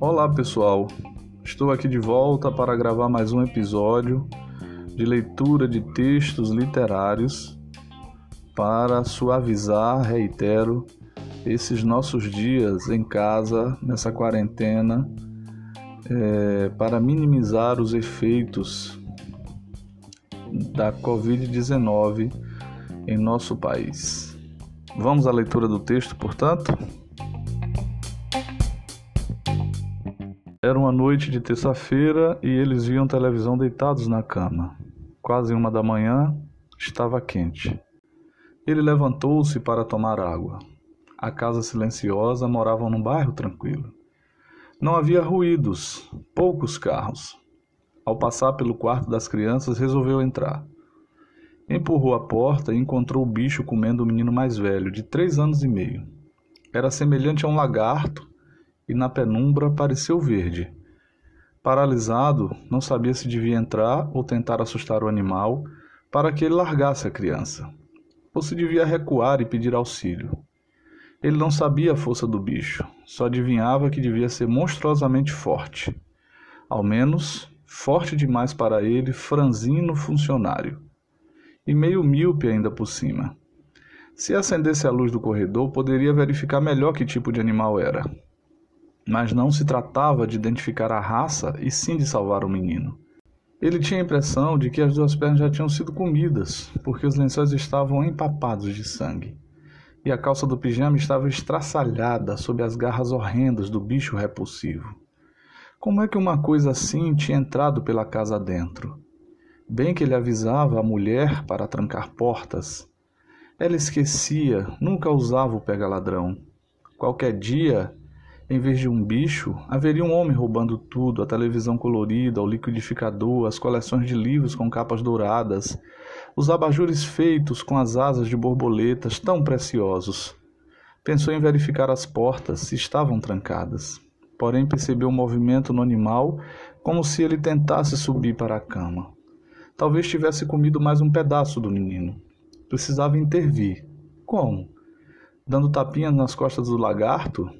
Olá pessoal, estou aqui de volta para gravar mais um episódio de leitura de textos literários para suavizar, reitero, esses nossos dias em casa, nessa quarentena, é, para minimizar os efeitos da Covid-19 em nosso país. Vamos à leitura do texto, portanto? Era uma noite de terça-feira e eles viam televisão deitados na cama. Quase uma da manhã, estava quente. Ele levantou-se para tomar água. A casa silenciosa moravam num bairro tranquilo. Não havia ruídos, poucos carros. Ao passar pelo quarto das crianças, resolveu entrar. Empurrou a porta e encontrou o bicho comendo o menino mais velho, de três anos e meio. Era semelhante a um lagarto e na penumbra pareceu verde. Paralisado, não sabia se devia entrar ou tentar assustar o animal para que ele largasse a criança, ou se devia recuar e pedir auxílio. Ele não sabia a força do bicho, só adivinhava que devia ser monstruosamente forte. Ao menos, forte demais para ele, franzino funcionário. E meio míope ainda por cima. Se acendesse a luz do corredor, poderia verificar melhor que tipo de animal era. Mas não se tratava de identificar a raça e sim de salvar o menino. Ele tinha a impressão de que as duas pernas já tinham sido comidas, porque os lençóis estavam empapados de sangue e a calça do pijama estava estraçalhada sob as garras horrendas do bicho repulsivo. Como é que uma coisa assim tinha entrado pela casa dentro? Bem que ele avisava a mulher para trancar portas. Ela esquecia, nunca usava o pega-ladrão. Qualquer dia, em vez de um bicho, haveria um homem roubando tudo: a televisão colorida, o liquidificador, as coleções de livros com capas douradas, os abajures feitos com as asas de borboletas tão preciosos. Pensou em verificar as portas, se estavam trancadas. Porém, percebeu um movimento no animal, como se ele tentasse subir para a cama. Talvez tivesse comido mais um pedaço do menino. Precisava intervir. Como? Dando tapinhas nas costas do lagarto?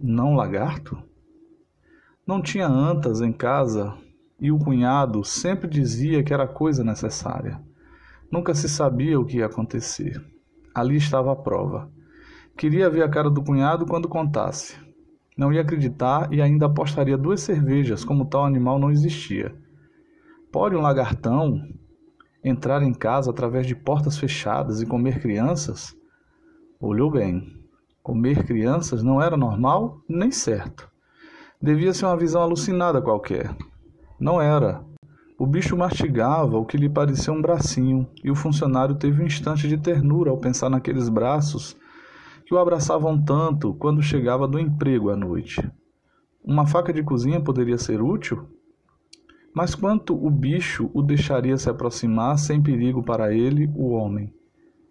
Não lagarto? Não tinha antas em casa e o cunhado sempre dizia que era coisa necessária. Nunca se sabia o que ia acontecer. Ali estava a prova. Queria ver a cara do cunhado quando contasse. Não ia acreditar e ainda apostaria duas cervejas, como tal animal não existia. Pode um lagartão entrar em casa através de portas fechadas e comer crianças? Olhou bem. Comer crianças não era normal nem certo. Devia ser uma visão alucinada qualquer. Não era. O bicho mastigava o que lhe parecia um bracinho, e o funcionário teve um instante de ternura ao pensar naqueles braços que o abraçavam tanto quando chegava do emprego à noite. Uma faca de cozinha poderia ser útil? Mas quanto o bicho o deixaria se aproximar sem perigo para ele, o homem?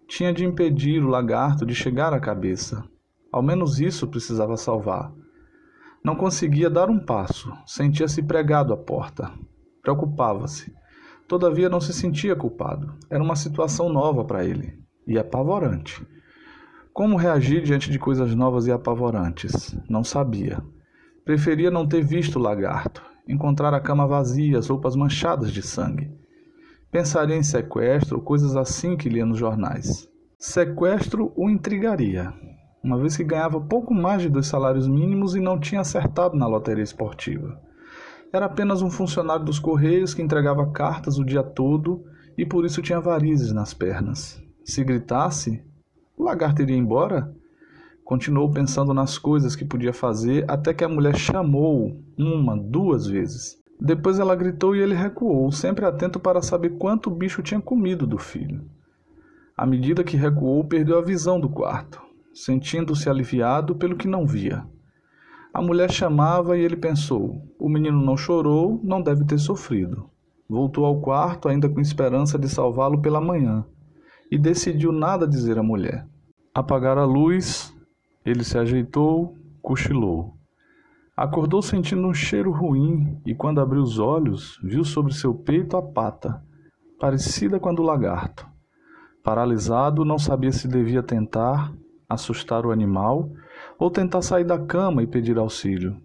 Tinha de impedir o lagarto de chegar à cabeça. Ao menos isso precisava salvar. Não conseguia dar um passo, sentia-se pregado à porta. Preocupava-se. Todavia não se sentia culpado. Era uma situação nova para ele e apavorante. Como reagir diante de coisas novas e apavorantes? Não sabia. Preferia não ter visto o lagarto, encontrar a cama vazia, as roupas manchadas de sangue. Pensaria em sequestro coisas assim que lia nos jornais. Sequestro o intrigaria uma vez que ganhava pouco mais de dois salários mínimos e não tinha acertado na loteria esportiva. Era apenas um funcionário dos Correios que entregava cartas o dia todo e por isso tinha varizes nas pernas. Se gritasse, o lagarto iria embora? Continuou pensando nas coisas que podia fazer até que a mulher chamou uma, duas vezes. Depois ela gritou e ele recuou, sempre atento para saber quanto o bicho tinha comido do filho. À medida que recuou, perdeu a visão do quarto sentindo-se aliviado pelo que não via. A mulher chamava e ele pensou: o menino não chorou, não deve ter sofrido. Voltou ao quarto, ainda com esperança de salvá-lo pela manhã, e decidiu nada dizer à mulher. Apagar a luz, ele se ajeitou, cochilou. Acordou sentindo um cheiro ruim e, quando abriu os olhos, viu sobre seu peito a pata, parecida com a do lagarto. Paralisado, não sabia se devia tentar assustar o animal ou tentar sair da cama e pedir auxílio.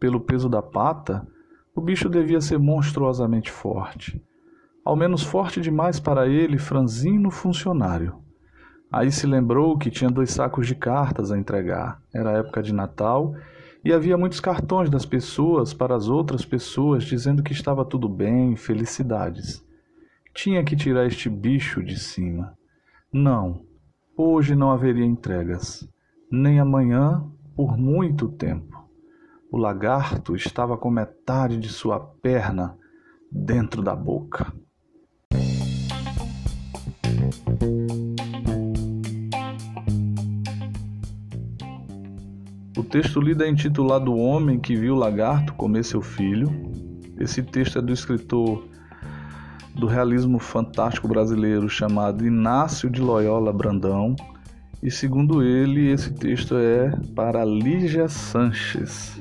Pelo peso da pata, o bicho devia ser monstruosamente forte. Ao menos forte demais para ele, franzino funcionário. Aí se lembrou que tinha dois sacos de cartas a entregar. Era época de Natal e havia muitos cartões das pessoas para as outras pessoas dizendo que estava tudo bem, felicidades. Tinha que tirar este bicho de cima. Não, hoje não haveria entregas, nem amanhã por muito tempo. O lagarto estava com metade de sua perna dentro da boca. O texto lido é intitulado O Homem que Viu o Lagarto Comer Seu Filho. Esse texto é do escritor do realismo fantástico brasileiro chamado Inácio de Loyola Brandão. E segundo ele, esse texto é para Lígia Sanches.